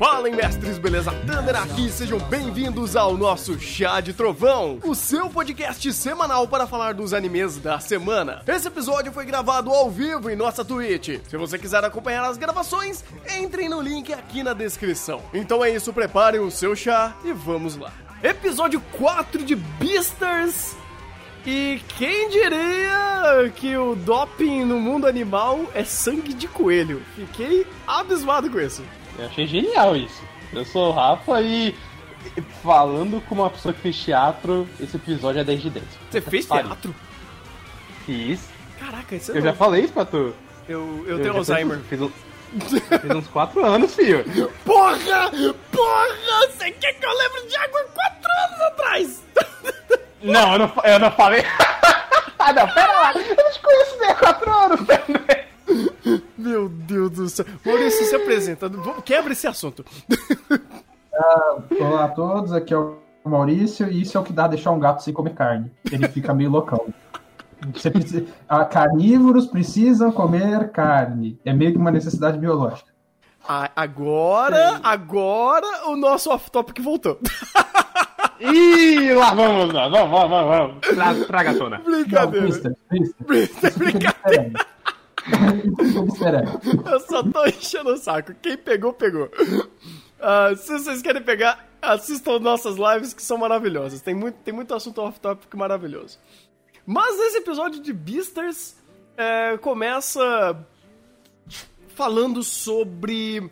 Fala, mestres, beleza? Thunder aqui, sejam bem-vindos ao nosso Chá de Trovão, o seu podcast semanal para falar dos animes da semana. Esse episódio foi gravado ao vivo em nossa Twitch. Se você quiser acompanhar as gravações, entrem no link aqui na descrição. Então é isso, preparem o seu chá e vamos lá. Episódio 4 de Beasters e quem diria que o doping no mundo animal é sangue de coelho? Fiquei abismado com isso. Eu achei genial isso. Eu sou o Rafa e falando como uma pessoa que fez teatro, esse episódio é 10 de 10. Você fez teatro? Fiz. Caraca, isso é Eu já falei isso pra tu. Eu, eu, eu tenho Alzheimer. Fiz, fiz, uns 4 anos, filho. Porra! Porra! Você quer que eu lembre de água 4 anos atrás? Não, eu não, eu não falei. ah, não, pera lá. Eu não te conheço nem há 4 anos também. Meu Deus do céu. Maurício, se apresenta. Quebra esse assunto. Uh, olá a todos, aqui é o Maurício e isso é o que dá deixar um gato sem comer carne. Ele fica meio loucão. Você precisa, ah, carnívoros precisam comer carne. É meio que uma necessidade biológica. Ah, agora, Sim. agora o nosso off-topic voltou. Ih, lá vamos, lá, vamos, vamos, vamos. Tra, traga a tona. Brincadeira. Não, brincadeira. Eu só tô enchendo o saco. Quem pegou, pegou. Uh, se vocês querem pegar, assistam nossas lives que são maravilhosas. Tem muito, tem muito assunto off-topic maravilhoso. Mas esse episódio de Beasters é, começa falando sobre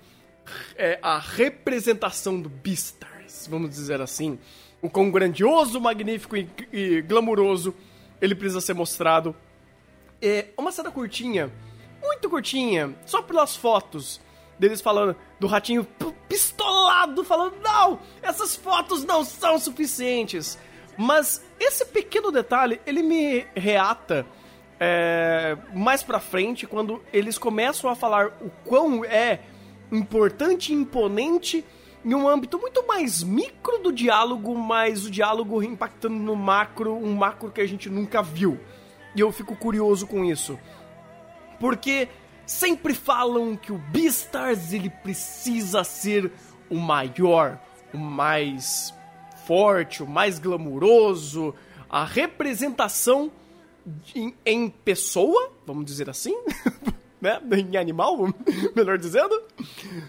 é, a representação do Beastars, vamos dizer assim. O quão grandioso, magnífico e, e glamuroso ele precisa ser mostrado é uma cena curtinha, muito curtinha, só pelas fotos deles falando do ratinho pistolado, falando: não, essas fotos não são suficientes. Mas esse pequeno detalhe, ele me reata é, mais pra frente, quando eles começam a falar o quão é importante e imponente em um âmbito muito mais micro do diálogo, mas o diálogo impactando no macro, um macro que a gente nunca viu. E eu fico curioso com isso. Porque sempre falam que o Beastars ele precisa ser o maior, o mais forte, o mais glamuroso, a representação em, em pessoa, vamos dizer assim, né? em animal, melhor dizendo,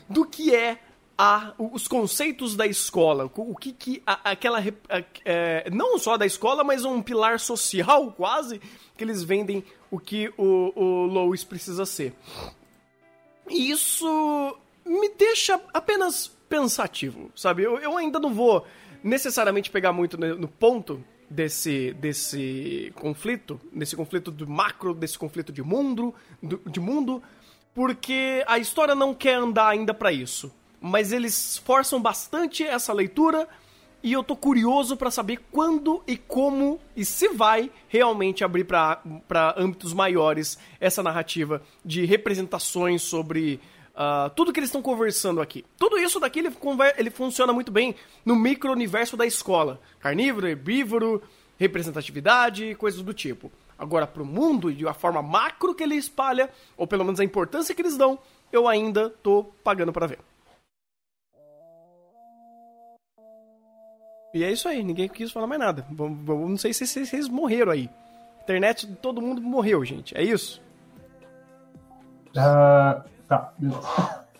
do que é a, os conceitos da escola, o que que a, aquela a, é, não só da escola, mas um pilar social quase que eles vendem o que o, o Lois precisa ser. E isso me deixa apenas pensativo, sabe? Eu, eu ainda não vou necessariamente pegar muito no, no ponto desse, desse conflito, desse conflito do macro, desse conflito de mundo, do, de mundo, porque a história não quer andar ainda para isso. Mas eles forçam bastante essa leitura e eu tô curioso para saber quando e como e se vai realmente abrir para âmbitos maiores essa narrativa de representações sobre uh, tudo que eles estão conversando aqui. Tudo isso daqui ele, ele funciona muito bem no micro-universo da escola: carnívoro, herbívoro, representatividade, coisas do tipo. Agora, pro mundo e a forma macro que ele espalha, ou pelo menos a importância que eles dão, eu ainda tô pagando para ver. E é isso aí, ninguém quis falar mais nada. Não sei se vocês morreram aí. Internet, todo mundo morreu, gente. É isso? Uh, tá.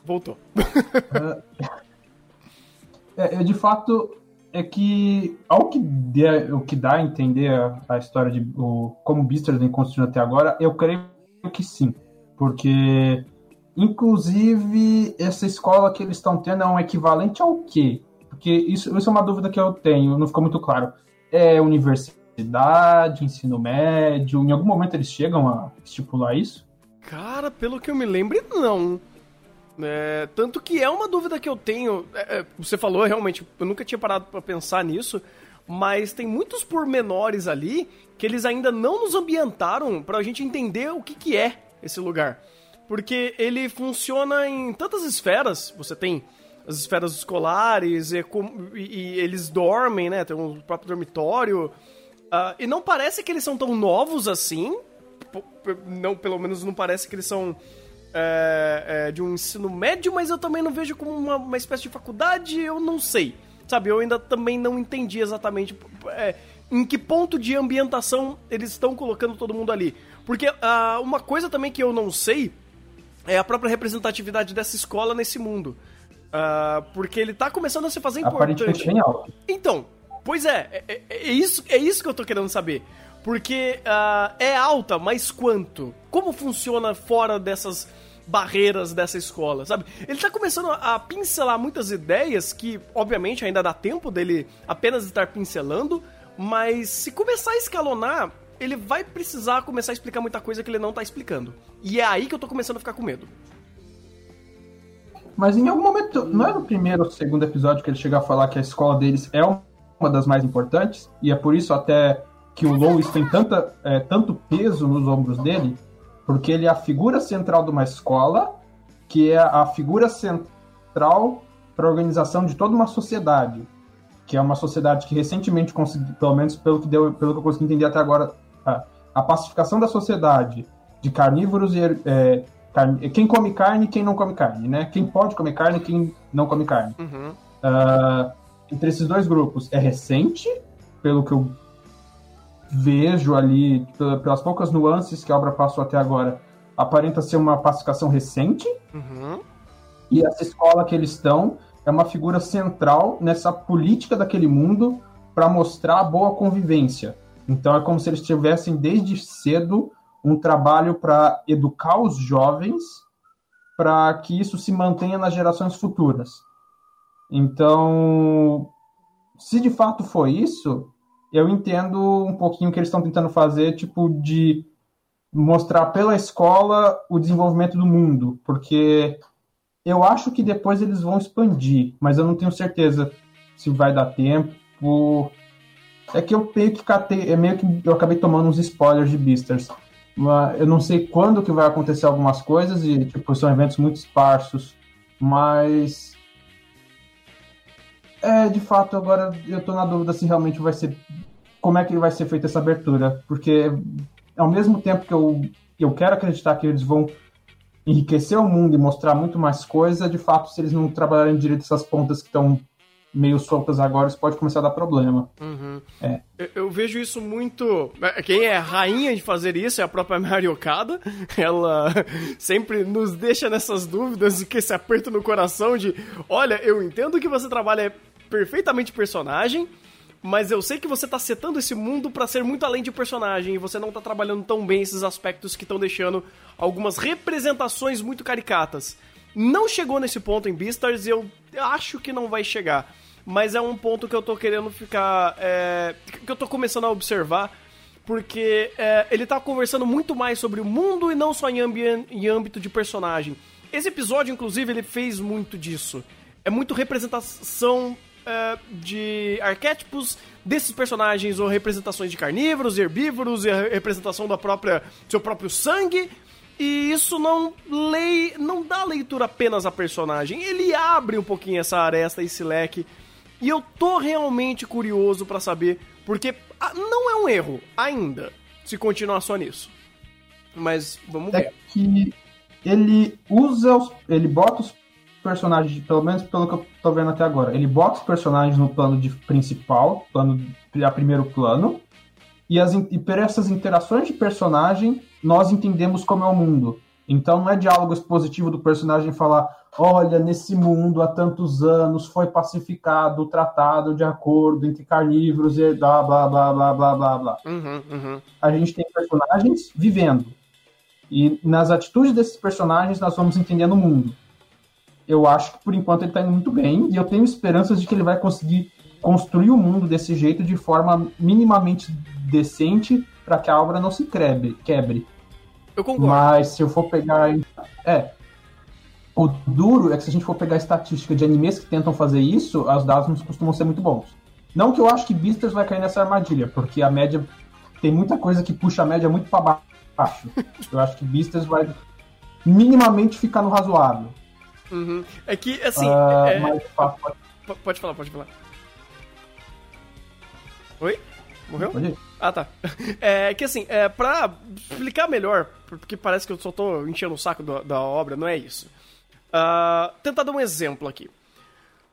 Voltou. uh, é, de fato, é que ao que, o que dá a entender a, a história de o, como o Beasters vem construindo até agora, eu creio que sim. Porque, inclusive, essa escola que eles estão tendo é um equivalente ao quê? Porque isso, isso é uma dúvida que eu tenho, não ficou muito claro. É universidade, ensino médio? Em algum momento eles chegam a estipular isso? Cara, pelo que eu me lembro, não. É, tanto que é uma dúvida que eu tenho. É, é você falou realmente, eu nunca tinha parado para pensar nisso, mas tem muitos pormenores ali que eles ainda não nos ambientaram pra gente entender o que, que é esse lugar. Porque ele funciona em tantas esferas. Você tem as esferas escolares e, e, eles dormem, né? Tem um próprio dormitório. Uh, e não parece que eles são tão novos assim. Não, pelo menos não parece que eles são é, é, de um ensino médio, mas eu também não vejo como uma, uma, espécie de faculdade, eu não sei. Sabe, eu ainda também não entendi exatamente é, em que ponto de ambientação eles estão colocando todo mundo ali. Porque uh, uma coisa também que eu não sei é a própria representatividade dessa escola nesse mundo. Uh, porque ele tá começando a se fazer importante. Bem alto. Então, pois é, é, é, isso, é isso que eu tô querendo saber. Porque uh, é alta, mas quanto? Como funciona fora dessas barreiras dessa escola, sabe? Ele tá começando a pincelar muitas ideias que, obviamente, ainda dá tempo dele apenas estar pincelando, mas se começar a escalonar, ele vai precisar começar a explicar muita coisa que ele não tá explicando. E é aí que eu tô começando a ficar com medo. Mas em algum momento, não é no primeiro ou segundo episódio que ele chega a falar que a escola deles é uma das mais importantes, e é por isso até que o Lois tem tanta, é, tanto peso nos ombros dele, porque ele é a figura central de uma escola, que é a figura central para a organização de toda uma sociedade, que é uma sociedade que recentemente conseguiu, pelo menos pelo que, deu, pelo que eu consegui entender até agora, a, a pacificação da sociedade de carnívoros e é, carne, quem come carne e quem não come carne, né? Quem pode comer carne e quem não come carne. Uhum. Uh, entre esses dois grupos é recente, pelo que eu vejo ali, pelas poucas nuances que a obra passou até agora, aparenta ser uma pacificação recente. Uhum. E essa escola que eles estão é uma figura central nessa política daquele mundo para mostrar a boa convivência. Então é como se eles tivessem desde cedo um trabalho para educar os jovens para que isso se mantenha nas gerações futuras. Então, se de fato foi isso, eu entendo um pouquinho o que eles estão tentando fazer, tipo, de mostrar pela escola o desenvolvimento do mundo, porque eu acho que depois eles vão expandir, mas eu não tenho certeza se vai dar tempo. É que eu meio que catei, é meio que eu acabei tomando uns spoilers de Beasters. Eu não sei quando que vai acontecer algumas coisas e tipo são eventos muito esparsos, mas é, de fato, agora eu tô na dúvida se realmente vai ser. Como é que vai ser feita essa abertura? Porque ao mesmo tempo que eu, eu quero acreditar que eles vão enriquecer o mundo e mostrar muito mais coisa, de fato, se eles não trabalharem direito essas pontas que estão meio soltas agora, isso pode começar a dar problema. Uhum. É. Eu, eu, vejo isso muito. É, quem é rainha de fazer isso é a própria Mario Okada. Ela sempre nos deixa nessas dúvidas e que esse aperto no coração de: olha, eu entendo que você trabalha perfeitamente personagem, mas eu sei que você tá setando esse mundo para ser muito além de personagem e você não tá trabalhando tão bem esses aspectos que estão deixando algumas representações muito caricatas. Não chegou nesse ponto em Beastars e eu acho que não vai chegar. Mas é um ponto que eu tô querendo ficar. É, que eu tô começando a observar. Porque é, ele tá conversando muito mais sobre o mundo e não só em, em âmbito de personagem. Esse episódio, inclusive, ele fez muito disso. É muito representação é, de arquétipos desses personagens ou representações de carnívoros, herbívoros e a representação da própria seu próprio sangue. E isso não lei, não dá leitura apenas a personagem, ele abre um pouquinho essa aresta, esse leque. E eu tô realmente curioso para saber, porque ah, não é um erro ainda se continuar só nisso. Mas vamos é ver. Que ele usa os, ele bota os personagens, pelo menos pelo que eu tô vendo até agora, ele bota os personagens no plano de principal, plano a primeiro plano, e, as, e por essas interações de personagem, nós entendemos como é o mundo. Então não é diálogo expositivo do personagem falar, olha, nesse mundo há tantos anos foi pacificado, tratado de acordo entre carnívoros e blá blá blá blá blá blá blá. Uhum, uhum. A gente tem personagens vivendo. E nas atitudes desses personagens nós vamos entendendo o mundo eu acho que por enquanto ele está indo muito bem e eu tenho esperanças de que ele vai conseguir construir o mundo desse jeito de forma minimamente decente para que a obra não se quebre, quebre. Eu concordo. Mas se eu for pegar. É. O duro é que se a gente for pegar a estatística de animes que tentam fazer isso, os dados não costumam ser muito bons. Não que eu acho que Beasters vai cair nessa armadilha, porque a média. Tem muita coisa que puxa a média muito para baixo. Eu acho que Beasters vai minimamente ficar no razoável. Uhum. É que, assim. Uh, é... mas, pode falar, pode falar. Oi? Morreu? Pode ir. Ah, tá. É que assim, é, pra explicar melhor, porque parece que eu só tô enchendo o saco da, da obra, não é isso. Ah, tentar dar um exemplo aqui.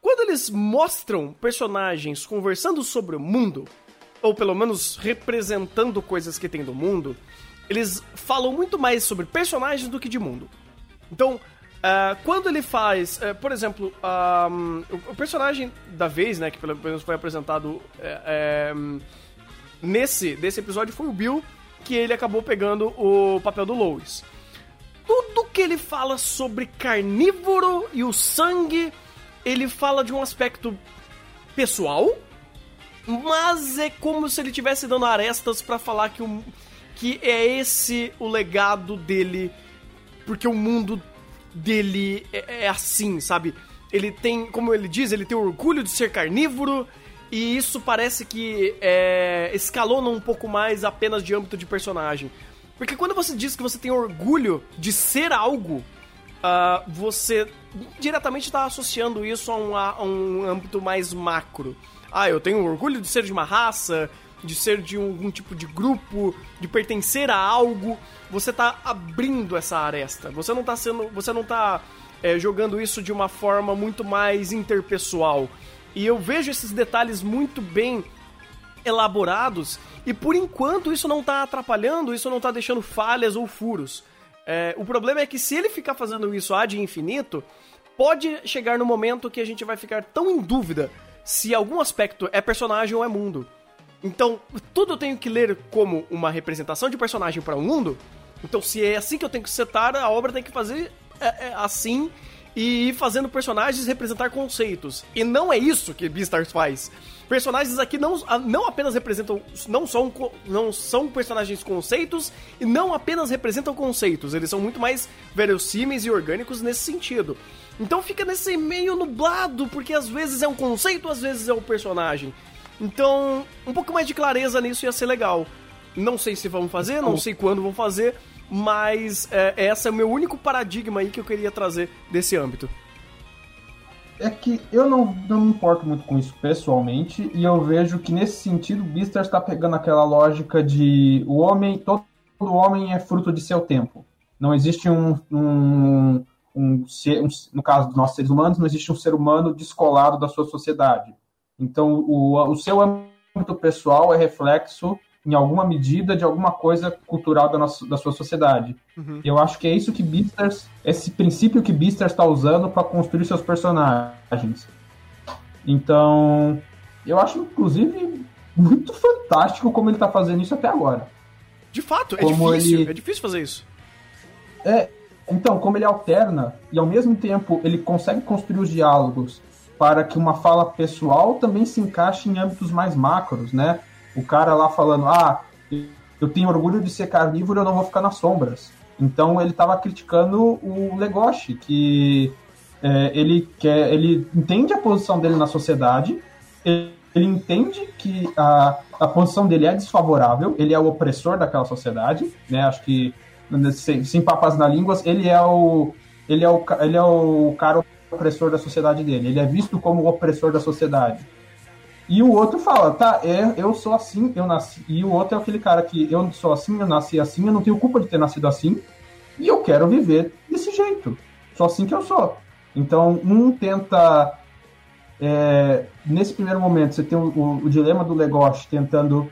Quando eles mostram personagens conversando sobre o mundo, ou pelo menos representando coisas que tem do mundo, eles falam muito mais sobre personagens do que de mundo. Então, ah, quando ele faz, eh, por exemplo, ah, o, o personagem da vez, né, que pelo menos foi apresentado eh, eh, nesse desse episódio foi o Bill, que ele acabou pegando o papel do Lois. Tudo que ele fala sobre carnívoro e o sangue, ele fala de um aspecto pessoal, mas é como se ele estivesse dando arestas pra falar que, o, que é esse o legado dele, porque o mundo dele é, é assim, sabe? Ele tem, como ele diz, ele tem orgulho de ser carnívoro, e isso parece que é, escalona um pouco mais apenas de âmbito de personagem. Porque quando você diz que você tem orgulho de ser algo, ah, você diretamente está associando isso a um, a um âmbito mais macro. Ah, eu tenho orgulho de ser de uma raça, de ser de algum tipo de grupo, de pertencer a algo. Você tá abrindo essa aresta. Você não tá sendo. Você não tá é, jogando isso de uma forma muito mais interpessoal. E eu vejo esses detalhes muito bem elaborados e por enquanto isso não tá atrapalhando, isso não tá deixando falhas ou furos. É, o problema é que se ele ficar fazendo isso ad infinito, pode chegar no momento que a gente vai ficar tão em dúvida se algum aspecto é personagem ou é mundo. Então, tudo eu tenho que ler como uma representação de personagem para o mundo. Então, se é assim que eu tenho que setar, a obra tem que fazer é, é, assim e ir fazendo personagens representar conceitos. E não é isso que Beastars faz. Personagens aqui não, não apenas representam. Não são, não são personagens conceitos e não apenas representam conceitos. Eles são muito mais verossímeis e orgânicos nesse sentido. Então fica nesse meio nublado, porque às vezes é um conceito, às vezes é um personagem. Então, um pouco mais de clareza nisso ia ser legal. Não sei se vão fazer, não sei quando vão fazer, mas é, esse é o meu único paradigma aí que eu queria trazer desse âmbito. É que eu não, não me importo muito com isso pessoalmente, e eu vejo que nesse sentido o Beastars está pegando aquela lógica de o homem, todo homem é fruto de seu tempo. Não existe um, um, um, ser, um no caso dos nossos seres humanos, não existe um ser humano descolado da sua sociedade. Então o, o seu âmbito pessoal é reflexo em alguma medida de alguma coisa cultural da, nossa, da sua sociedade. Uhum. Eu acho que é isso que Beastars, esse princípio que Beastars está usando para construir seus personagens. Então, eu acho inclusive muito fantástico como ele está fazendo isso até agora. De fato, é Como difícil. ele- É difícil fazer isso. É, então, como ele alterna e ao mesmo tempo ele consegue construir os diálogos para que uma fala pessoal também se encaixe em âmbitos mais macros, né? O cara lá falando, ah, eu tenho orgulho de ser carnívoro, eu não vou ficar nas sombras. Então ele estava criticando o Legoshi, que é, ele quer, ele entende a posição dele na sociedade, ele, entende que a, a posição dele é desfavorável, ele é o opressor daquela sociedade, né? Acho que sem, sem papas na língua, ele é o ele é o, ele é o cara opressor da sociedade dele. Ele é visto como o opressor da sociedade. E o outro fala, tá, é, eu sou assim, eu nasci. E o outro é aquele cara que eu sou assim, eu nasci assim, eu não tenho culpa de ter nascido assim, e eu quero viver desse jeito. Sou assim que eu sou. Então, um tenta. é, nesse primeiro momento, você tem o, o- o dilema do Legoshi tentando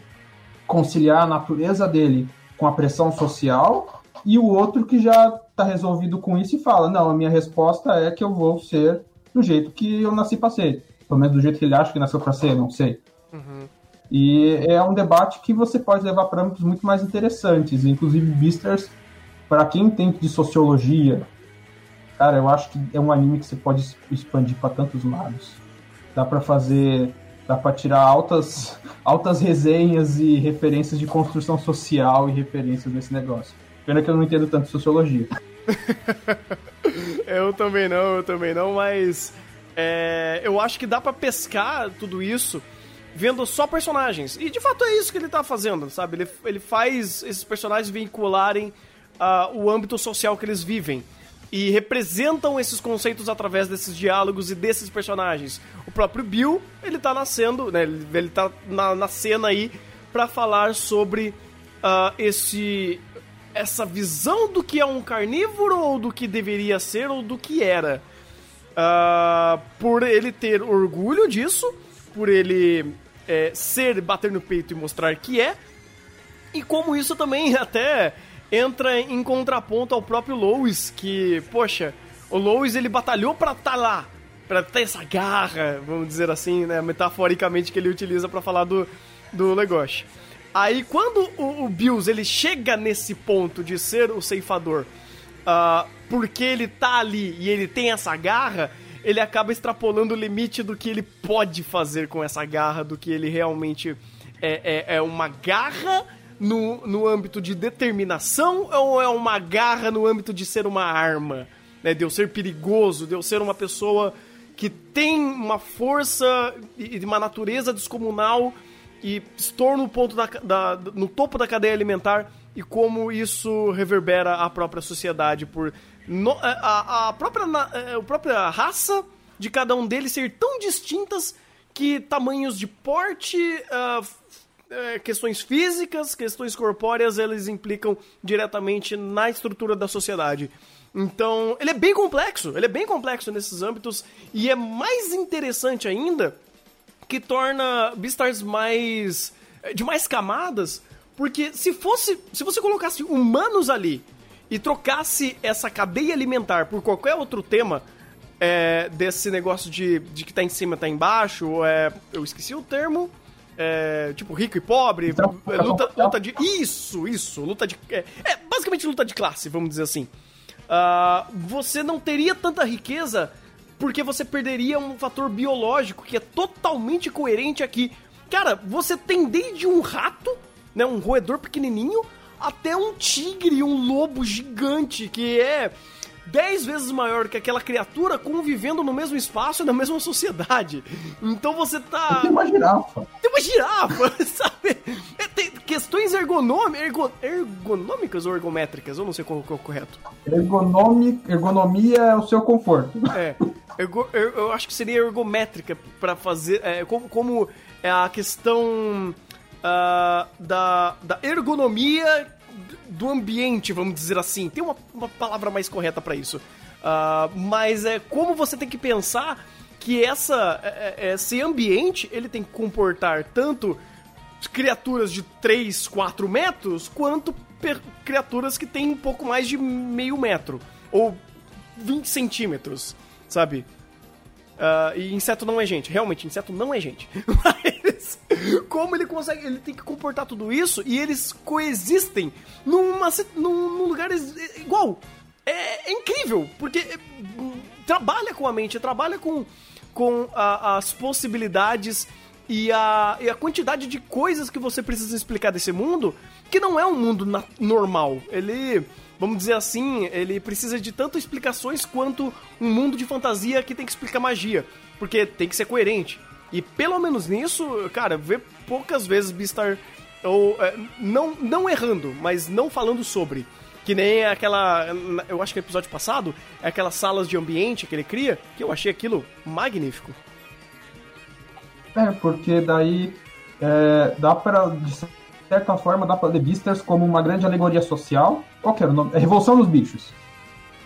conciliar a natureza dele com a pressão social, e o outro que já está resolvido com isso e fala: não, a minha resposta é que eu vou ser do jeito que eu nasci para ser. Pelo menos do jeito que ele acha que nasceu para ser, não sei. Uhum. E é um debate que você pode levar para âmbitos muito mais interessantes. Inclusive, Beastars, para quem entende de sociologia, cara, eu acho que é um anime que você pode expandir para tantos lados. Dá para fazer, dá para tirar altas, altas resenhas e referências de construção social e referências nesse negócio. Pena que eu não entendo tanto sociologia. Eu também não, eu também não, mas é, eu acho que dá pra pescar tudo isso vendo só personagens. E de fato é isso que ele tá fazendo, sabe? Ele, ele faz esses personagens vincularem ah, o âmbito social que eles vivem. E representam esses conceitos através desses diálogos e desses personagens. O próprio Bill, ele tá nascendo, né? Ele, ele tá na, na cena aí para falar sobre uh, esse essa visão do que é um carnívoro ou do que deveria ser ou do que era. Uh, por ele ter orgulho disso, por ele é, ser, bater no peito e mostrar que é, e como isso também até entra em contraponto ao próprio Lois, que, poxa, o Lois ele batalhou para estar tá lá, para ter essa garra, vamos dizer assim, né, metaforicamente que ele utiliza para falar do, do negócio. Aí quando o, o Bills ele chega nesse ponto de ser o ceifador, uh, porque ele tá ali e ele tem essa garra, ele acaba extrapolando o limite do que ele pode fazer com essa garra, do que ele realmente é, é, é uma garra no, no âmbito de determinação ou é uma garra no âmbito de ser uma arma? Né? De eu ser perigoso, de eu ser uma pessoa que tem uma força e uma natureza descomunal e estou no, ponto da, da, no topo da cadeia alimentar e como isso reverbera a própria sociedade por no, é, a, a, própria, é, a própria raça de cada um deles ser tão distintas que tamanhos de porte, uh, questões físicas, questões corpóreas, eles implicam diretamente na estrutura da sociedade. Então, ele é bem complexo, ele é bem complexo nesses âmbitos e é mais interessante ainda que torna Beastars mais de mais camadas, porque se fosse, se você colocasse humanos ali e trocasse essa cadeia alimentar por qualquer outro tema, é, desse negócio de, de que tá em cima tá embaixo, ou é, eu esqueci o termo, é, tipo rico e pobre, então, é, luta, luta de. Isso, isso, luta de. É, é, basicamente luta de classe, vamos dizer assim. Uh, você não teria tanta riqueza porque você perderia um fator biológico que é totalmente coerente aqui. Cara, você tem desde um rato, né, um roedor pequenininho, até um tigre, um lobo gigante, que é dez vezes maior que aquela criatura convivendo no mesmo espaço e na mesma sociedade. Então você tá. Tem uma girafa. Tem uma girafa, sabe? É, tem questões ergonômicas, ergo... ergonômicas ou ergométricas, eu não sei qual, qual é o correto. Ergonomi... Ergonomia é o seu conforto. É. Ergo... Eu acho que seria ergométrica para fazer. É, como, como é a questão uh, da, da ergonomia do ambiente, vamos dizer assim. Tem uma, uma palavra mais correta para isso. Uh, mas é como você tem que pensar que essa, é, é, esse ambiente ele tem que comportar tanto criaturas de 3, 4 metros, quanto criaturas que têm um pouco mais de meio metro. Ou 20 centímetros, sabe? Uh, e inseto não é gente. Realmente, inseto não é gente. Como ele consegue. Ele tem que comportar tudo isso e eles coexistem numa, num, lugar igual. É, é, incrível, porque é, trabalha com a mente, trabalha com, com a, as possibilidades e a, e a quantidade de coisas que você precisa explicar desse mundo, que não é um mundo normal. Ele vamos dizer assim, ele precisa de tanto explicações quanto um mundo de fantasia que tem que explicar magia. Porque tem que ser coerente. E pelo menos nisso, cara, vê poucas vezes Beastar ou é, não, não errando, mas não falando sobre. Que nem aquela. Eu acho que no episódio passado, é aquelas salas de ambiente que ele cria, que eu achei aquilo magnífico. É, porque daí é, dá para certa forma, dá para ler Beastars como uma grande alegoria social. Qual era o nome? É Revolução dos Bichos.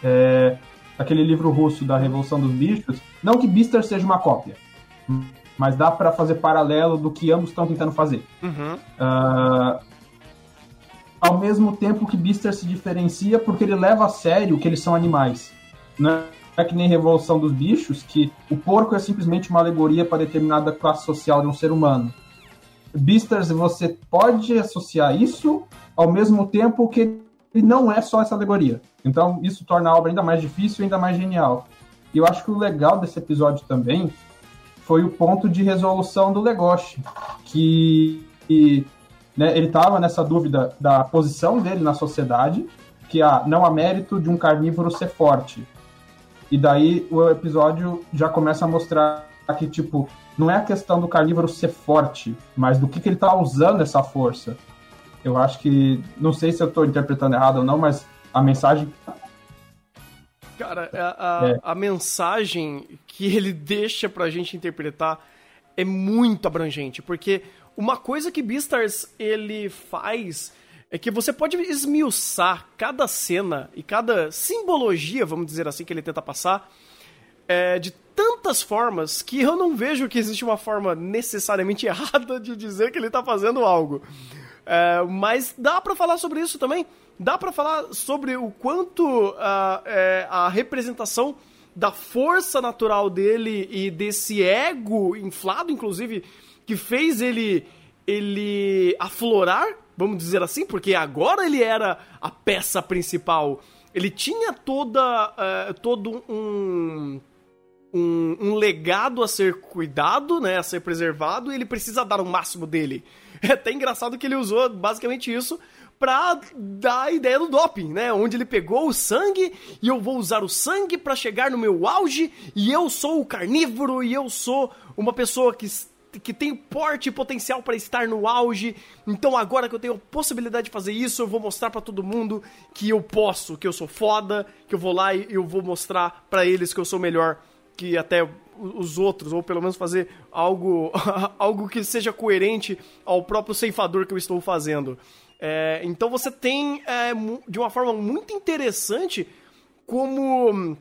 É, aquele livro russo da Revolução dos Bichos. Não que Beastars seja uma cópia, mas dá para fazer paralelo do que ambos estão tentando fazer. Uhum. Uh, ao mesmo tempo que Beastars se diferencia porque ele leva a sério que eles são animais. Não é que nem Revolução dos Bichos, que o porco é simplesmente uma alegoria para determinada classe social de um ser humano. Beastars, você pode associar isso ao mesmo tempo que ele não é só essa alegoria. Então, isso torna a obra ainda mais difícil e ainda mais genial. E eu acho que o legal desse episódio também foi o ponto de resolução do Legoshi, que, que né, ele estava nessa dúvida da posição dele na sociedade, que ah, não há mérito de um carnívoro ser forte. E daí o episódio já começa a mostrar que, tipo, não é a questão do carnívoro ser forte, mas do que, que ele está usando essa força. Eu acho que. Não sei se eu estou interpretando errado ou não, mas a mensagem. Cara, a, a, é. a mensagem que ele deixa pra gente interpretar é muito abrangente, porque uma coisa que Beastars ele faz é que você pode esmiuçar cada cena e cada simbologia, vamos dizer assim, que ele tenta passar, é, de tantas formas que eu não vejo que existe uma forma necessariamente errada de dizer que ele tá fazendo algo. É, mas dá para falar sobre isso também. Dá para falar sobre o quanto uh, é, a representação da força natural dele e desse ego inflado, inclusive, que fez ele ele aflorar, vamos dizer assim, porque agora ele era a peça principal. Ele tinha toda uh, todo um um, um, legado a ser cuidado, né, a ser preservado, e ele precisa dar o máximo dele. É até engraçado que ele usou basicamente isso pra dar a ideia do doping, né? Onde ele pegou o sangue e eu vou usar o sangue para chegar no meu auge e eu sou o carnívoro e eu sou uma pessoa que que tem porte e potencial para estar no auge. Então agora que eu tenho a possibilidade de fazer isso, eu vou mostrar para todo mundo que eu posso, que eu sou foda, que eu vou lá e eu vou mostrar para eles que eu sou melhor que até os outros, ou pelo menos fazer algo, algo que seja coerente ao próprio ceifador que eu estou fazendo. É, então você tem, é, de uma forma muito interessante, como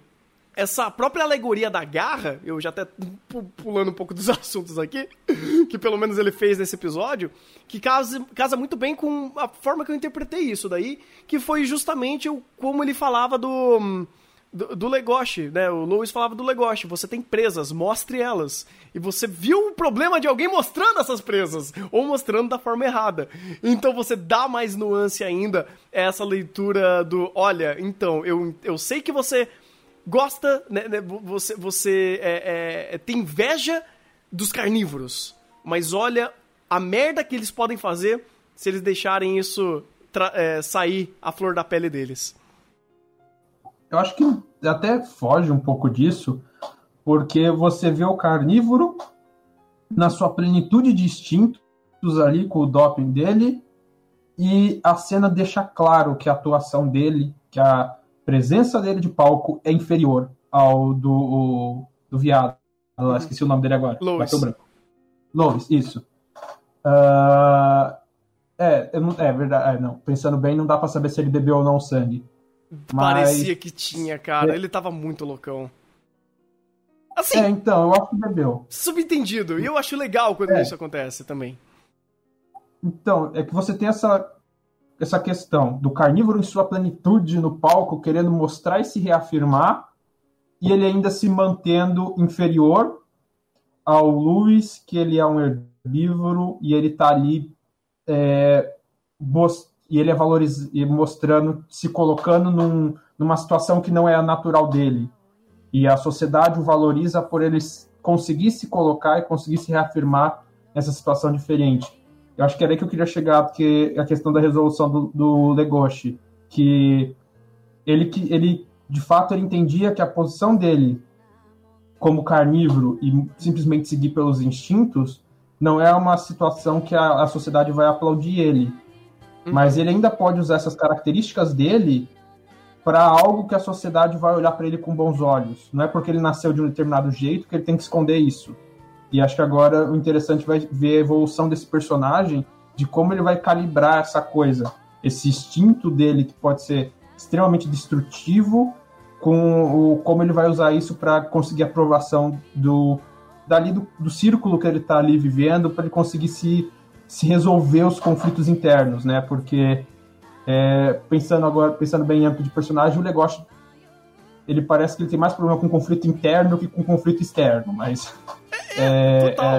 essa própria alegoria da garra, eu já até pulando um pouco dos assuntos aqui, que pelo menos ele fez nesse episódio, que casa, casa muito bem com a forma que eu interpretei isso daí, que foi justamente o, como ele falava do do, do Legoshi, né? O Louis falava do Legoshi. Você tem presas, mostre elas. E você viu o problema de alguém mostrando essas presas, ou mostrando da forma errada. Então você dá mais nuance ainda essa leitura do: olha, então, eu, eu sei que você gosta, né, né você, você é, é, tem inveja dos carnívoros, mas olha a merda que eles podem fazer se eles deixarem isso é, sair a flor da pele deles eu acho que até foge um pouco disso, porque você vê o carnívoro na sua plenitude de instintos ali com o doping dele, e a cena deixa claro que a atuação dele, que a presença dele de palco é inferior ao do, o, do viado. Eu esqueci o nome dele agora. Lois. Lois, isso. Uh, é, é verdade. É, não, pensando bem, não dá para saber se ele bebeu ou não sangue. Mas... Parecia que tinha, cara. Ele tava muito loucão. Assim. É, então, eu acho que bebeu. Subentendido. E eu acho legal quando é. isso acontece também. Então, é que você tem essa, essa questão do carnívoro em sua plenitude no palco, querendo mostrar e se reafirmar, e ele ainda se mantendo inferior ao Luiz, que ele é um herbívoro, e ele tá ali é, e ele é valoriz... mostrando, se colocando num, numa situação que não é a natural dele. E a sociedade o valoriza por ele conseguir se colocar e conseguir se reafirmar nessa situação diferente. Eu acho que era aí que eu queria chegar, porque a questão da resolução do, do Legoshi, que ele, que ele, de fato, ele entendia que a posição dele como carnívoro e simplesmente seguir pelos instintos não é uma situação que a, a sociedade vai aplaudir ele Uhum. Mas ele ainda pode usar essas características dele para algo que a sociedade vai olhar para ele com bons olhos. Não é porque ele nasceu de um determinado jeito que ele tem que esconder isso. E acho que agora o interessante vai ver a evolução desse personagem, de como ele vai calibrar essa coisa, esse instinto dele que pode ser extremamente destrutivo, com o, como ele vai usar isso para conseguir aprovação do dali do, do círculo que ele está ali vivendo, para ele conseguir se se resolver os conflitos internos, né? Porque é, pensando agora, pensando bem em âmbito de personagem, o negócio ele parece que ele tem mais problema com conflito interno que com conflito externo, mas é, é,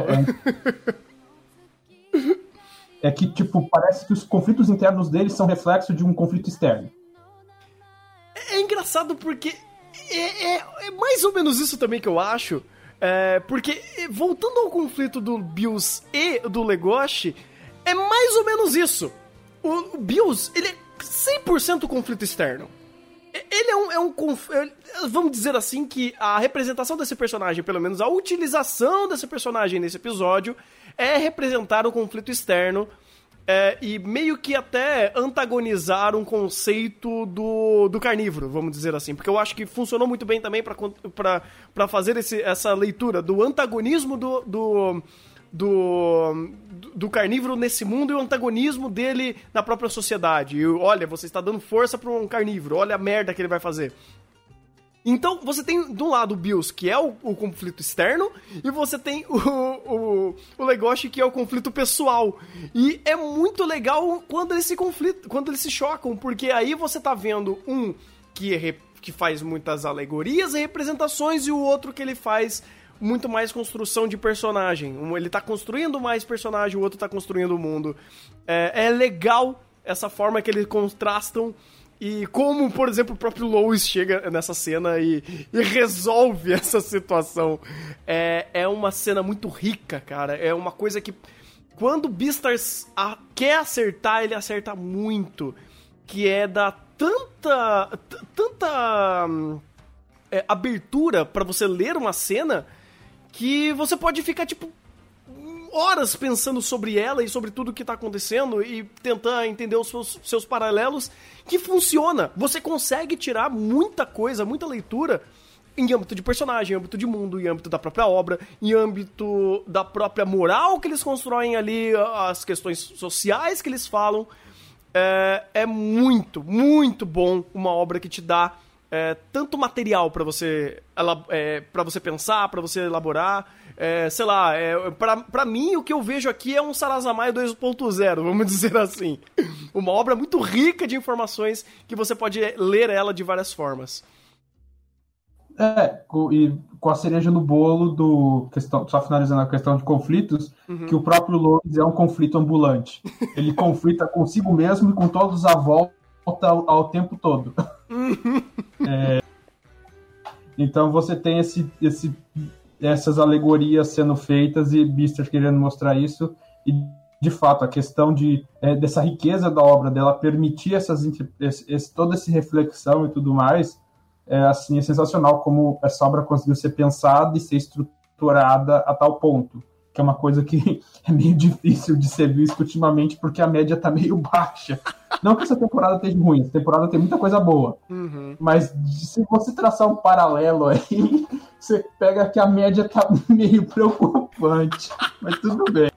é, é, que tipo parece que os conflitos internos dele são reflexo de um conflito externo. É, é engraçado porque é, é, é mais ou menos isso também que eu acho. É, porque, voltando ao conflito do Bills e do Legoshi, é mais ou menos isso. O, o Bills, ele é 100% conflito externo. Ele é um, é um. Vamos dizer assim que a representação desse personagem, pelo menos a utilização desse personagem nesse episódio, é representar o conflito externo é, e meio que até antagonizar um conceito do, do carnívoro, vamos dizer assim. Porque eu acho que funcionou muito bem também para fazer esse, essa leitura do antagonismo do, do, do, do carnívoro nesse mundo e o antagonismo dele na própria sociedade. E, olha, você está dando força para um carnívoro, olha a merda que ele vai fazer. Então, você tem, um lado, o Bills, que é o, o conflito externo, e você tem o, o, o Legoshi, que é o conflito pessoal. E é muito legal quando eles se conflitam, quando eles se chocam, porque aí você tá vendo um que, é, que faz muitas alegorias e representações, e o outro que ele faz muito mais construção de personagem. Um, ele tá construindo mais personagem, o outro tá construindo o mundo. É, é legal essa forma que eles contrastam e como, por exemplo, o próprio Lois chega nessa cena e, e resolve essa situação. É, é uma cena muito rica, cara. É uma coisa que. Quando o Beastars a, quer acertar, ele acerta muito. Que é dar tanta. tanta. É, abertura para você ler uma cena que você pode ficar, tipo, horas pensando sobre ela e sobre tudo que tá acontecendo e tentar entender os seus, seus paralelos, que funciona. Você consegue tirar muita coisa, muita leitura em âmbito de personagem, em âmbito de mundo, em âmbito da própria obra, em âmbito da própria moral que eles constroem ali, as questões sociais que eles falam. É, é muito, muito bom uma obra que te dá é, tanto material para você, é, para você pensar, para você elaborar, é, sei lá, é, pra, pra mim o que eu vejo aqui é um Sarazamai 2.0, vamos dizer assim. Uma obra muito rica de informações que você pode ler ela de várias formas. É, e com a cereja no bolo do. Questão, só finalizando a questão de conflitos, uhum. que o próprio Lourdes é um conflito ambulante. Ele conflita consigo mesmo e com todos à volta ao, ao tempo todo. Uhum. É, então você tem esse, esse essas alegorias sendo feitas e Bister querendo mostrar isso. E, de fato, a questão de, é, dessa riqueza da obra, dela permitir essas, esse, esse, toda essa reflexão e tudo mais, é, assim, é sensacional como essa obra conseguiu ser pensada e ser estruturada a tal ponto que é uma coisa que é meio difícil de ser visto ultimamente, porque a média tá meio baixa. Não que essa temporada esteja ruim, essa temporada tem muita coisa boa. Uhum. Mas se você traçar um paralelo aí, você pega que a média tá meio preocupante. Mas tudo bem.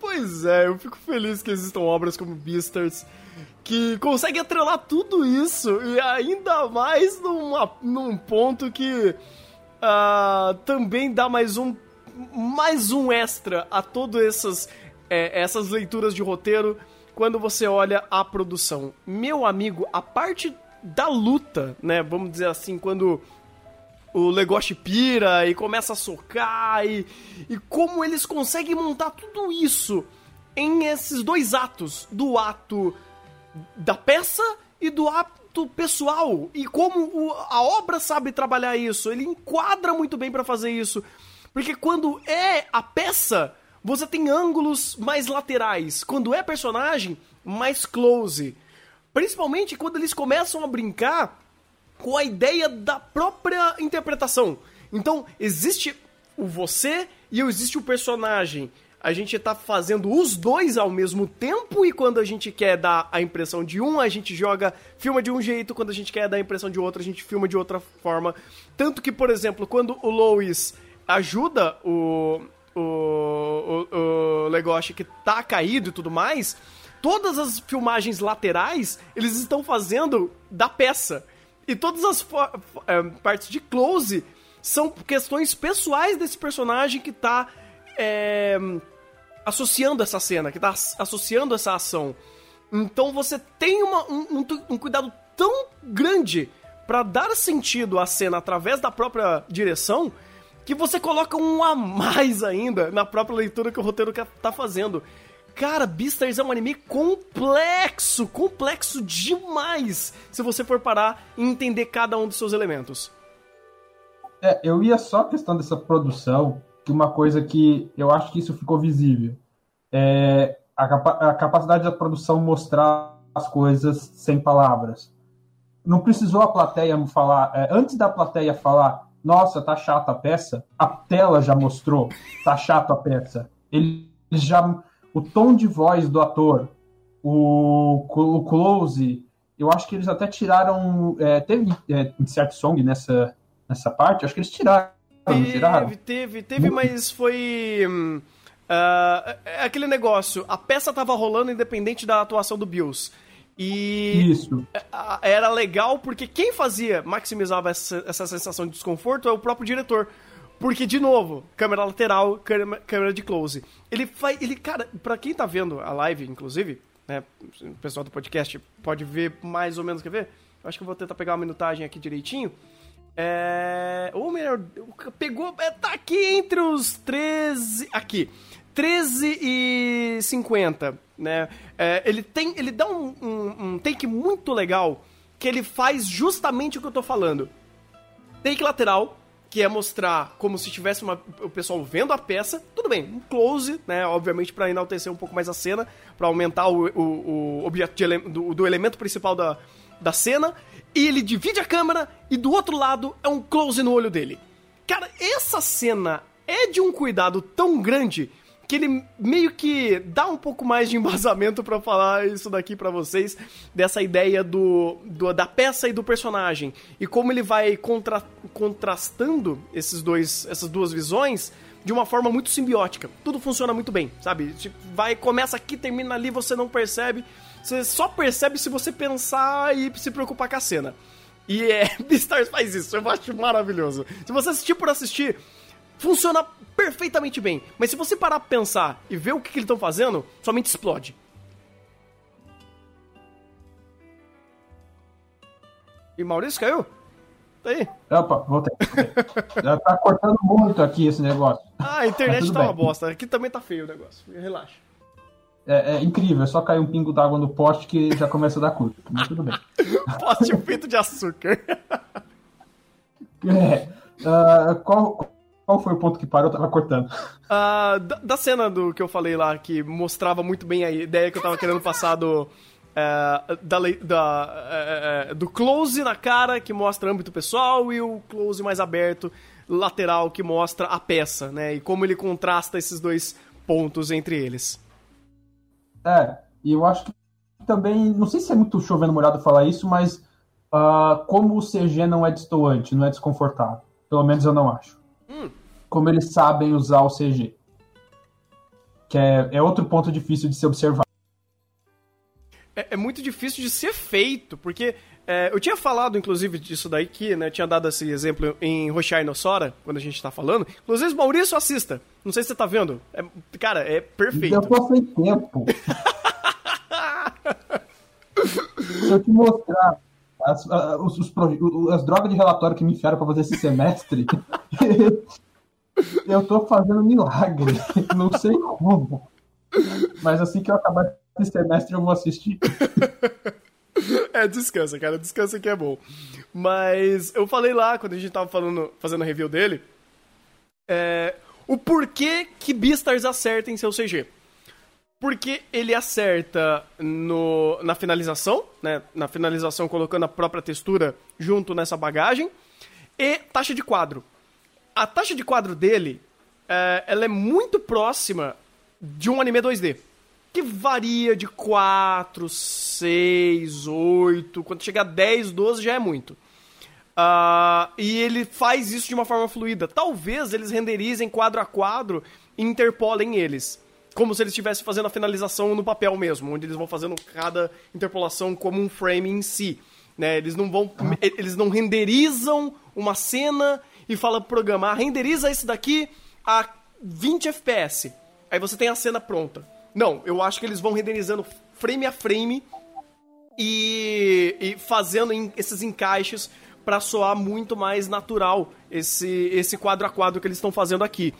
Pois é, eu fico feliz que existam obras como Beastars que conseguem atrelar tudo isso e ainda mais numa, num ponto que uh, também dá mais um mais um extra a todas essas, é, essas leituras de roteiro quando você olha a produção. Meu amigo, a parte da luta, né? Vamos dizer assim, quando o Legoshi pira e começa a socar e, e como eles conseguem montar tudo isso em esses dois atos, do ato da peça e do ato pessoal e como o, a obra sabe trabalhar isso, ele enquadra muito bem para fazer isso. Porque quando é a peça, você tem ângulos mais laterais. Quando é personagem, mais close. Principalmente quando eles começam a brincar com a ideia da própria interpretação. Então, existe o você e existe o personagem. A gente tá fazendo os dois ao mesmo tempo e quando a gente quer dar a impressão de um, a gente joga, filma de um jeito, quando a gente quer dar a impressão de outro, a gente filma de outra forma. Tanto que, por exemplo, quando o Lois ajuda o, o, o, o Legoshi que tá caído e tudo mais, todas as filmagens laterais eles estão fazendo da peça. E todas as é, partes de close são questões pessoais desse personagem que tá é, associando essa cena, que tá associando essa ação. Então você tem uma, um, um, cuidado tão grande para dar sentido à cena através da própria direção que você coloca um a mais ainda na própria leitura que o roteiro tá fazendo. Cara, Beastars é um anime complexo, complexo demais, se você for parar e entender cada um dos seus elementos. É, eu ia só a questão dessa produção, que uma coisa que eu acho que isso ficou visível. É a, capa a capacidade da produção mostrar as coisas sem palavras. Não precisou a plateia falar, é, antes da plateia falar, nossa, tá chata a peça, a tela já mostrou, tá chato a peça. Ele já. O tom de voz do ator, o, o close, eu acho que eles até tiraram. É, teve é, insert song nessa, nessa parte, acho que eles tiraram Teve, teve, teve, mas foi. Uh, aquele negócio, a peça tava rolando independente da atuação do Bills. E Isso. era legal porque quem fazia, maximizava essa, essa sensação de desconforto é o próprio diretor. Porque, de novo, câmera lateral, câmera, câmera de close. Ele faz. Ele, cara, pra quem tá vendo a live, inclusive, né? O pessoal do podcast pode ver mais ou menos, quer ver? Acho que eu vou tentar pegar uma minutagem aqui direitinho. É. Ou melhor, pegou. É, tá aqui entre os 13. Aqui. 13 e 50, né? É, ele tem. Ele dá um, um, um take muito legal que ele faz justamente o que eu tô falando. Take lateral, que é mostrar como se tivesse uma, o pessoal vendo a peça. Tudo bem, um close, né? Obviamente para enaltecer um pouco mais a cena, para aumentar o, o, o objeto do, do, elemento principal da, da cena. E ele divide a câmera e do outro lado é um close no olho dele. Cara, essa cena é de um cuidado tão grande que ele meio que dá um pouco mais de embasamento para falar isso daqui para vocês, dessa ideia do, do, da peça e do personagem, e como ele vai contra, contrastando esses dois, essas duas visões de uma forma muito simbiótica. Tudo funciona muito bem, sabe? Tipo, vai, começa aqui, termina ali, você não percebe. Você só percebe se você pensar e se preocupar com a cena. E é, Beastars faz isso, eu acho maravilhoso. Se você assistir por assistir, funciona perfeitamente bem. Mas se você parar pra pensar e ver o que, que eles estão fazendo, sua mente explode. E Maurício caiu? Tá aí? Opa, voltei. Já tá cortando muito aqui esse negócio. Ah, a internet tá bem. uma bosta. Aqui também tá feio o negócio. Relaxa. É, é, incrível, é só cair um pingo d'água no poste que já começa a dar curto. Mas tudo bem. poste feito de açúcar. é. Uh, qual, qual foi o ponto que parou? Eu tava cortando. Uh, da, da, cena do que eu falei lá, que mostrava muito bem a ideia que eu tava querendo passar do. Uh, da, da, uh, do close na cara, que mostra âmbito pessoal, e o close mais aberto, lateral, que mostra a peça, né? E como ele contrasta esses dois pontos entre eles. É, e eu acho que também, não sei se é muito chovendo molhado falar isso, mas uh, como o CG não é destoante, não é desconfortável. Pelo menos eu não acho. Hum. Como eles sabem usar o CG. Que é, é outro ponto difícil de se observar. É, é muito difícil de ser feito, porque é, eu tinha falado, inclusive, disso daí que, né? Tinha dado esse exemplo em Roshai no Sora, quando a gente tá falando. Inclusive, Maurício, assista. Não sei se você tá vendo. É, cara, é perfeito. Eu tô sem tempo. se eu te mostrar as, os, os, as drogas de relatório que me enfiaram para fazer esse semestre, eu tô fazendo milagre. Não sei como. Mas assim que eu acabar esse semestre, eu vou assistir. É, descansa, cara. Descansa que é bom. Mas eu falei lá, quando a gente tava falando, fazendo a review dele, é, o porquê que Beastars acerta em seu CG porque ele acerta no, na finalização, né? Na finalização colocando a própria textura junto nessa bagagem e taxa de quadro. A taxa de quadro dele, é, ela é muito próxima de um anime 2D, que varia de 4, 6, 8, quando chega a 10, 12 já é muito. Uh, e ele faz isso de uma forma fluida. Talvez eles renderizem quadro a quadro e interpolem eles como se eles estivessem fazendo a finalização no papel mesmo, onde eles vão fazendo cada interpolação como um frame em si. Né? Eles não vão. Eles não renderizam uma cena e fala pro programa, ah, renderiza esse daqui a 20 FPS. Aí você tem a cena pronta. Não, eu acho que eles vão renderizando frame a frame e, e fazendo esses encaixes para soar muito mais natural esse, esse quadro a quadro que eles estão fazendo aqui.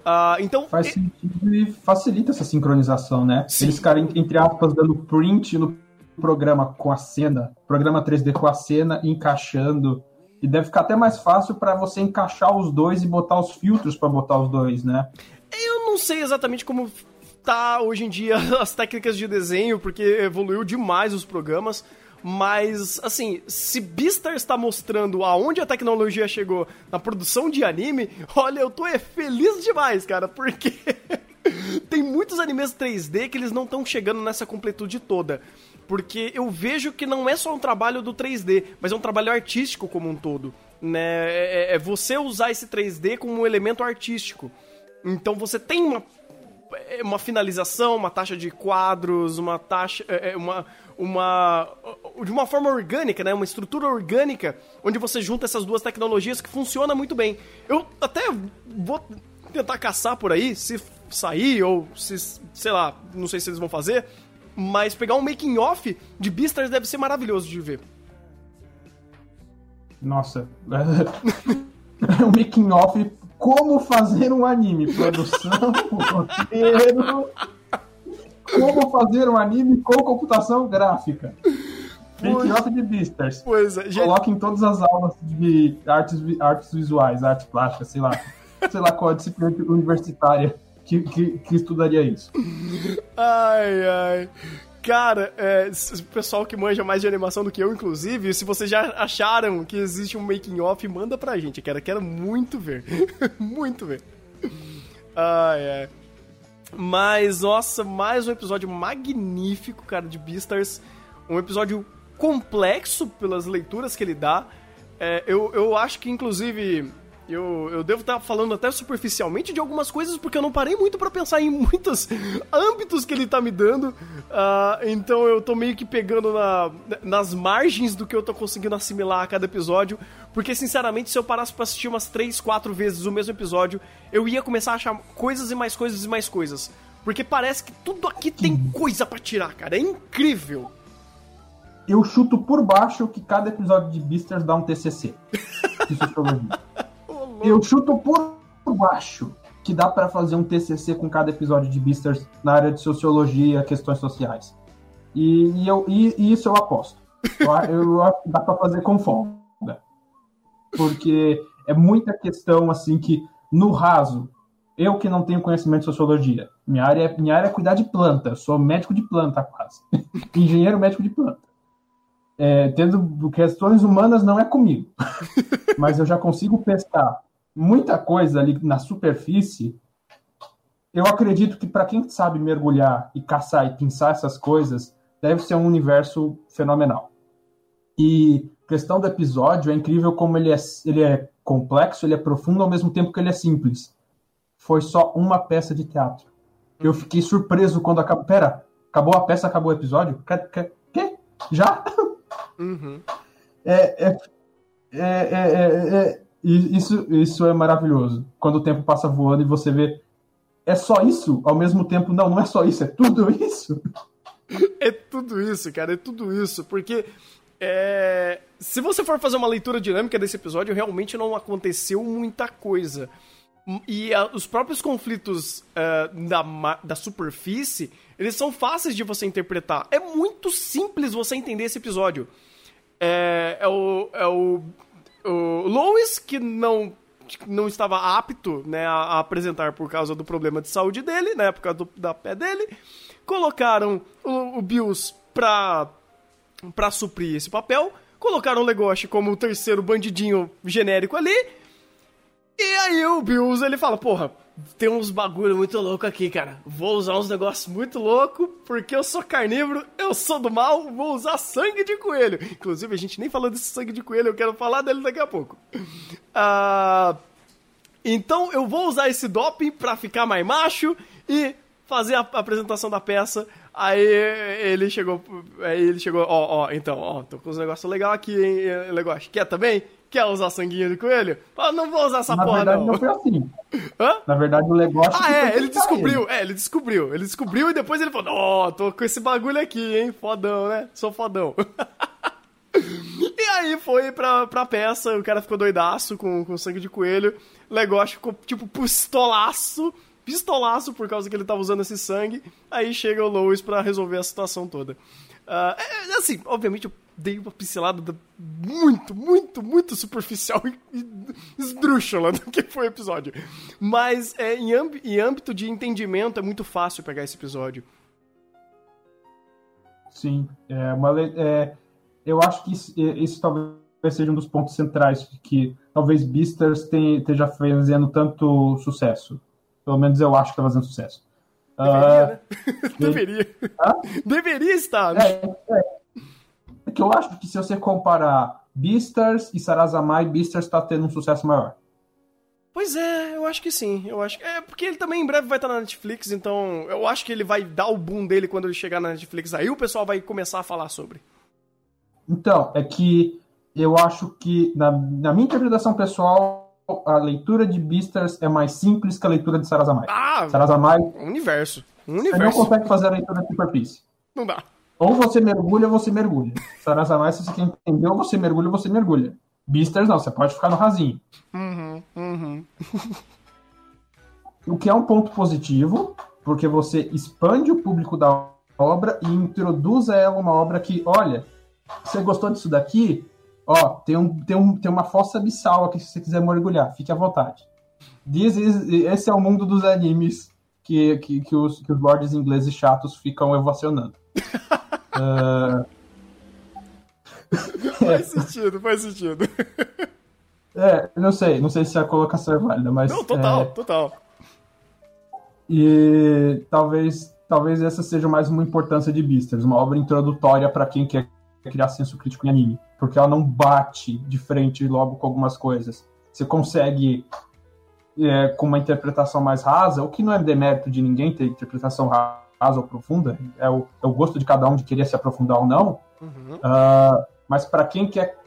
Uh, então, Faz sentido e facilita essa sincronização, né? Sim. Eles ficarem, entre aspas, dando print no programa com a cena, programa 3D com a cena, encaixando. E deve ficar até mais fácil para você encaixar os dois e botar os filtros para botar os dois, né? Eu não sei exatamente como tá hoje em dia as técnicas de desenho, porque evoluiu demais os programas. Mas, assim, se Beastar está mostrando aonde a tecnologia chegou na produção de anime, olha, eu tô é feliz demais, cara, porque Tem muitos animes 3D que eles não estão chegando nessa completude toda. Porque eu vejo que não é só um trabalho do 3D, mas é um trabalho artístico como um todo. Né? É, é, é você usar esse 3D como um elemento artístico. Então você tem uma, é, uma finalização, uma taxa de quadros, uma taxa. É, uma, uma. De uma forma orgânica, né? Uma estrutura orgânica, onde você junta essas duas tecnologias que funciona muito bem. Eu até vou tentar caçar por aí, se sair, ou se, sei lá, não sei se eles vão fazer mas pegar um making off de Beastars deve ser maravilhoso de ver. Nossa. um making off como fazer um anime, produção, roteiro, como fazer um anime com computação gráfica. Making off de Beastars. Pois é, gente... Coloque em todas as aulas de artes, artes visuais, arte plástica, sei lá. sei lá qual a disciplina universitária que, que, que estudaria isso. Ai, ai. Cara, é, pessoal que manja mais de animação do que eu, inclusive, se vocês já acharam que existe um making off, manda pra gente, cara. Quero muito ver. muito ver. Ai, ai. Mas, nossa, mais um episódio magnífico, cara, de Beastars. Um episódio complexo pelas leituras que ele dá. É, eu, eu acho que, inclusive, eu, eu devo estar falando até superficialmente de algumas coisas porque eu não parei muito para pensar em muitos âmbitos que ele tá me dando. Uh, então eu tô meio que pegando na, nas margens do que eu tô conseguindo assimilar a cada episódio. Porque, sinceramente, se eu parasse pra assistir umas 3, 4 vezes o mesmo episódio, eu ia começar a achar coisas e mais coisas e mais coisas. Porque parece que tudo aqui tem coisa para tirar, cara. É incrível. Eu chuto por baixo que cada episódio de Beasters dá um TCC. Isso é eu chuto por baixo que dá para fazer um TCC com cada episódio de Beasters na área de sociologia, questões sociais. E, e eu, e, e, isso eu aposto. Eu, eu dá para fazer com folga. Porque é muita questão assim que, no raso, eu que não tenho conhecimento de sociologia, minha área, é, minha área é cuidar de planta, eu sou médico de planta quase. Engenheiro médico de planta. É, tendo questões humanas não é comigo. Mas eu já consigo pescar muita coisa ali na superfície. Eu acredito que para quem sabe mergulhar e caçar e pensar essas coisas, deve ser um universo fenomenal. E questão do episódio é incrível como ele é, ele é complexo, ele é profundo ao mesmo tempo que ele é simples. Foi só uma peça de teatro. Eu fiquei surpreso quando acabou. Pera, acabou a peça, acabou o episódio? Quê? Quê? Já? Uhum. É, é, é, é, e isso, isso é maravilhoso. Quando o tempo passa voando e você vê. É só isso? Ao mesmo tempo, não, não é só isso, é tudo isso. É tudo isso, cara, é tudo isso. Porque é, se você for fazer uma leitura dinâmica desse episódio, realmente não aconteceu muita coisa. E a, os próprios conflitos uh, da, da superfície, eles são fáceis de você interpretar. É muito simples você entender esse episódio. É, é, o, é o o Lois, que não não estava apto né, a, apresentar por causa do problema de saúde dele, né, por causa do, da pé dele. Colocaram o, o Bills pra, pra suprir esse papel. Colocaram o Legoshi como o terceiro bandidinho genérico ali. E aí o Bills, ele fala, porra, tem uns bagulho muito louco aqui, cara. Vou usar uns negócios muito louco, porque eu sou carnívoro, eu sou do mal, vou usar sangue de coelho. Inclusive, a gente nem falou desse sangue de coelho, eu quero falar dele daqui a pouco. Ah, então, eu vou usar esse doping pra ficar mais macho e fazer a apresentação da peça. Aí ele chegou, aí ele chegou, ó, ó, então, ó, tô com uns negócios legais aqui, hein, negócio. Quer também? Quer usar sanguinho de coelho? Ah, não vou usar essa Na porra, verdade, não. não foi assim. Hã? Na verdade, o negócio. Ah, é, ele descobriu. Ele. É, ele descobriu. Ele descobriu e depois ele falou: Ó, oh, tô com esse bagulho aqui, hein? Fodão, né? Sou fodão. e aí foi pra, pra peça, o cara ficou doidaço com, com sangue de coelho. O negócio ficou tipo pistolaço. Pistolaço por causa que ele tava usando esse sangue. Aí chega o Lois pra resolver a situação toda. Uh, é, assim, obviamente eu dei uma pincelada muito, muito, muito superficial e esdrúxula do que foi o episódio. Mas é, em, em âmbito de entendimento é muito fácil pegar esse episódio. Sim, é uma, é, eu acho que isso, talvez seja um dos pontos centrais que talvez Beasters esteja fazendo tanto sucesso. Pelo menos eu acho que está fazendo sucesso. Deveria, né? Deveria. Deveria estar. Né? É, é. é que eu acho que se você comparar Beastars e Sarazamai, Beastars está tendo um sucesso maior. Pois é, eu acho que sim. Eu acho. É porque ele também em breve vai estar na Netflix, então eu acho que ele vai dar o boom dele quando ele chegar na Netflix. Aí o pessoal vai começar a falar sobre. Então, é que eu acho que, na, na minha interpretação pessoal, a leitura de Beastars é mais simples que a leitura de Sarazamai. Ah! Sarazamai. Universo. Universo. Você não consegue fazer a leitura de superfície. Não dá. Ou você mergulha ou você mergulha. Sarazamai, se você quer entender, ou você mergulha ou você mergulha. Beasters não, você pode ficar no rasinho. Uhum, uhum. o que é um ponto positivo, porque você expande o público da obra e introduz a ela uma obra que, olha, você gostou disso daqui? Ó, tem, um, tem, um, tem uma fossa abissal aqui se você quiser mergulhar, fique à vontade. Is, esse é o mundo dos animes que, que, que, os, que os lords ingleses chatos ficam evacionando. uh, faz sentido, faz sentido. É, não sei, não sei se a colocação é válida, mas. Não, total, é... total. E talvez, talvez essa seja mais uma importância de Beasters, uma obra introdutória para quem quer criar senso crítico em anime, porque ela não bate de frente logo com algumas coisas. Você consegue, é, com uma interpretação mais rasa, o que não é demérito de ninguém ter interpretação rasa ou profunda, é o, é o gosto de cada um de querer se aprofundar ou não. Uhum. Uh, mas para quem quer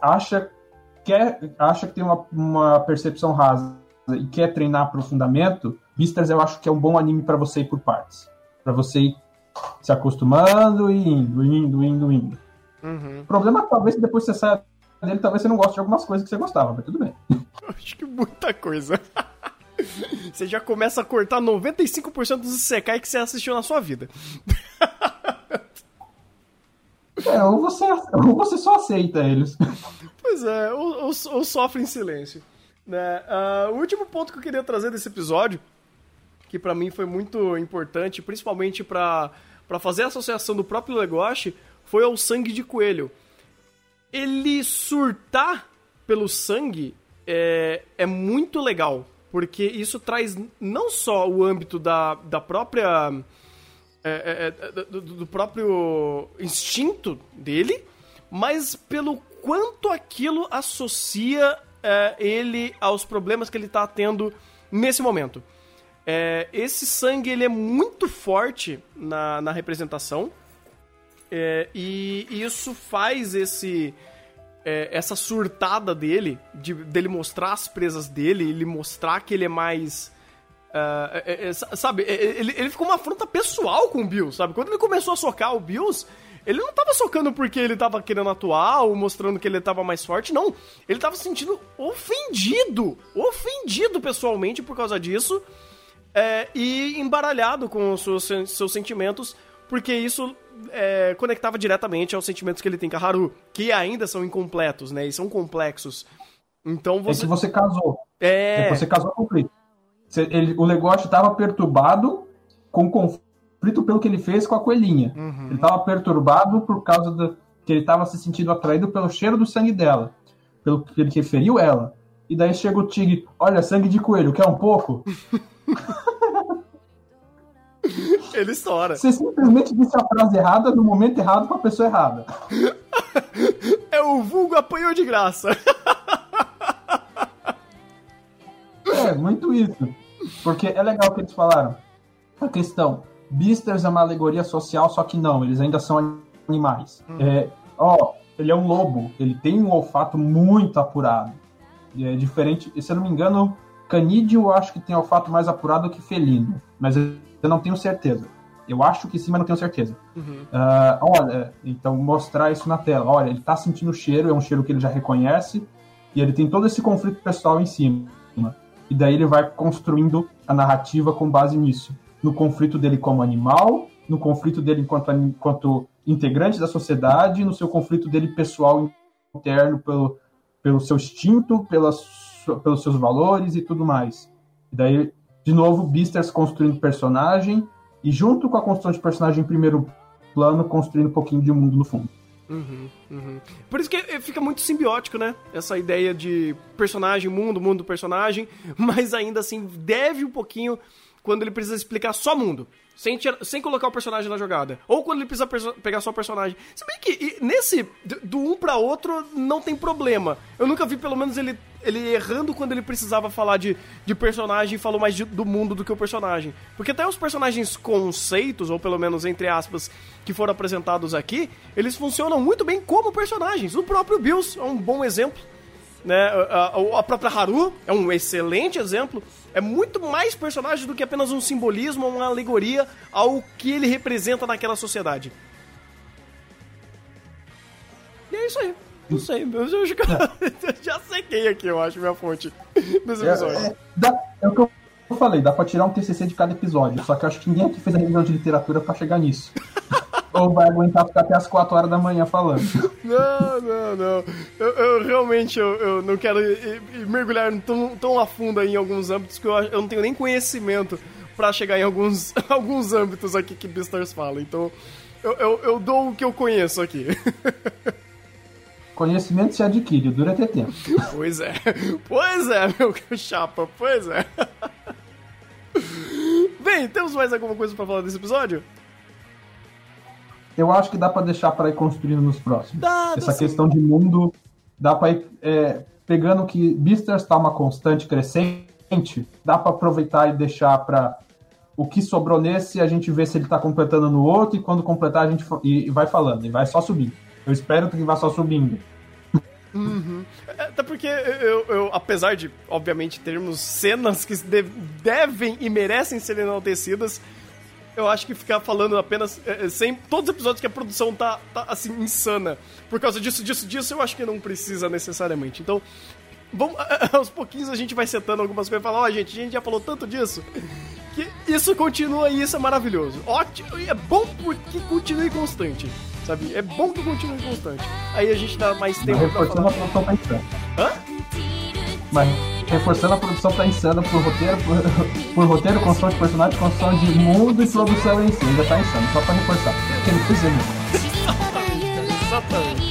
acha quer acha que tem uma, uma percepção rasa e quer treinar aprofundamento, Beastars eu acho que é um bom anime para você ir por partes, para você ir se acostumando e indo, indo, indo, indo. Uhum. O problema é talvez depois você saia dele, talvez você não goste de algumas coisas que você gostava, mas tudo bem. Acho que muita coisa. você já começa a cortar 95% dos Isekai que você assistiu na sua vida. É, ou você, ou você só aceita eles. Pois é, ou, ou, ou sofre em silêncio. Né? Uh, o último ponto que eu queria trazer desse episódio, que para mim foi muito importante, principalmente para fazer a associação do próprio Legoshi, foi ao sangue de coelho. Ele surtar pelo sangue é, é muito legal, porque isso traz não só o âmbito da, da própria é, é, é do, do, próprio instinto dele, mas pelo quanto aquilo associa é, ele aos problemas que ele está tendo nesse momento. É, esse sangue ele é muito forte na, na representação e isso faz esse essa surtada dele, de, dele mostrar as presas dele, ele mostrar que ele é mais Uh, é, é, sabe, ele, ele ficou uma afronta pessoal com o Bills, sabe? Quando ele começou a socar o Bills, ele não tava socando porque ele tava querendo atuar ou mostrando que ele tava mais forte, não. Ele tava se sentindo ofendido, ofendido pessoalmente por causa disso, é, e embaralhado com os seus, seus sentimentos, porque isso é, conectava diretamente aos sentimentos que ele tem com a Haru, que ainda são incompletos, né? E são complexos. Então você. É que você casou. É. é você casou com o Chris. Ele, o negócio estava perturbado com o conflito pelo que ele fez com a coelhinha. Uhum. Ele estava perturbado por causa do, que ele estava se sentindo atraído pelo cheiro do sangue dela, pelo que ele referiu ela. E daí chega o Tigre, olha, sangue de coelho, quer um pouco? ele estoura. Você simplesmente disse a frase errada no momento errado com a pessoa errada. é o vulgo apanhou de graça. é, muito isso. Porque é legal o que eles falaram. A questão, Beasters é uma alegoria social, só que não, eles ainda são animais. Hum. É, ó, ele é um lobo, ele tem um olfato muito apurado. É diferente, se eu não me engano, canídeo eu acho que tem olfato mais apurado que felino, mas eu não tenho certeza. Eu acho que sim, mas não tenho certeza. Uhum. Uh, olha, então mostrar isso na tela. Olha, ele tá sentindo o cheiro, é um cheiro que ele já reconhece, e ele tem todo esse conflito pessoal em cima e daí ele vai construindo a narrativa com base nisso. No conflito dele como animal, no conflito dele enquanto, enquanto integrante da sociedade, no seu conflito dele pessoal interno pelo, pelo seu instinto, pelas, pelos seus valores e tudo mais. E daí, de novo, Beasters construindo personagem e junto com a construção de personagem em primeiro plano, construindo um pouquinho de mundo no fundo. Uhum, uhum. Por isso que fica muito simbiótico, né? Essa ideia de personagem, mundo, mundo, personagem, mas ainda assim deve um pouquinho quando ele precisa explicar só mundo. Sem, sem colocar o personagem na jogada. Ou quando ele precisa pegar só o personagem. Se bem que nesse, do um para outro, não tem problema. Eu nunca vi, pelo menos, ele, ele errando quando ele precisava falar de, de personagem e falou mais de, do mundo do que o personagem. Porque até os personagens conceitos, ou pelo menos entre aspas, que foram apresentados aqui, eles funcionam muito bem como personagens. O próprio Bills é um bom exemplo né? A, a, própria Haru é um excelente exemplo. É muito mais personagem do que apenas um simbolismo, uma alegoria ao que ele representa naquela sociedade. E é isso aí. Não sei, eu já, eu já sequei aqui, eu acho, minha fonte desse episódio. É, é, dá, é o que eu falei, dá pra tirar um TCC de cada episódio, só que eu acho que ninguém aqui fez a revisão de literatura pra chegar nisso. Ou vai aguentar ficar até as 4 horas da manhã falando. Não, não, não. Eu, eu realmente eu, eu, não quero ir, ir mergulhar tão, tão a fundo em alguns âmbitos que eu, eu não tenho nem conhecimento para chegar em alguns, alguns âmbitos aqui que Beastars fala. Então, eu, eu, eu dou o que eu conheço aqui. Conhecimento se adquire, dura até tempo. Pois é, pois é, meu chapa, pois é. Bem, temos mais alguma coisa para falar desse episódio? eu acho que dá para deixar para ir construindo nos próximos. Dá, Essa questão de mundo dá para ir é, pegando que Beastars está uma constante crescente, dá para aproveitar e deixar para o que sobrou nesse a gente vê se ele está completando no outro e quando completar a gente e, e vai falando e vai só subindo. Eu espero que vá só subindo. Uhum. É, até porque eu, eu, apesar de, obviamente, termos cenas que devem e merecem ser enaltecidas, eu acho que ficar falando apenas é, é, sem todos os episódios que a produção tá, tá assim insana por causa disso, disso, disso, eu acho que não precisa necessariamente. Então, vamos, aos pouquinhos a gente vai setando algumas coisas e falar, ó, oh, gente, a gente já falou tanto disso que isso continua e isso é maravilhoso. Ótimo, e é bom porque continue constante, sabe? É bom que continue constante. Aí a gente dá mais tempo pra falar. Hã? Mas reforçando a produção tá insana por roteiro, por, por roteiro, construção de personagem, construção de mundo e produção em si. Ainda tá insano, só pra reforçar. Porque não precisa Exatamente, exatamente.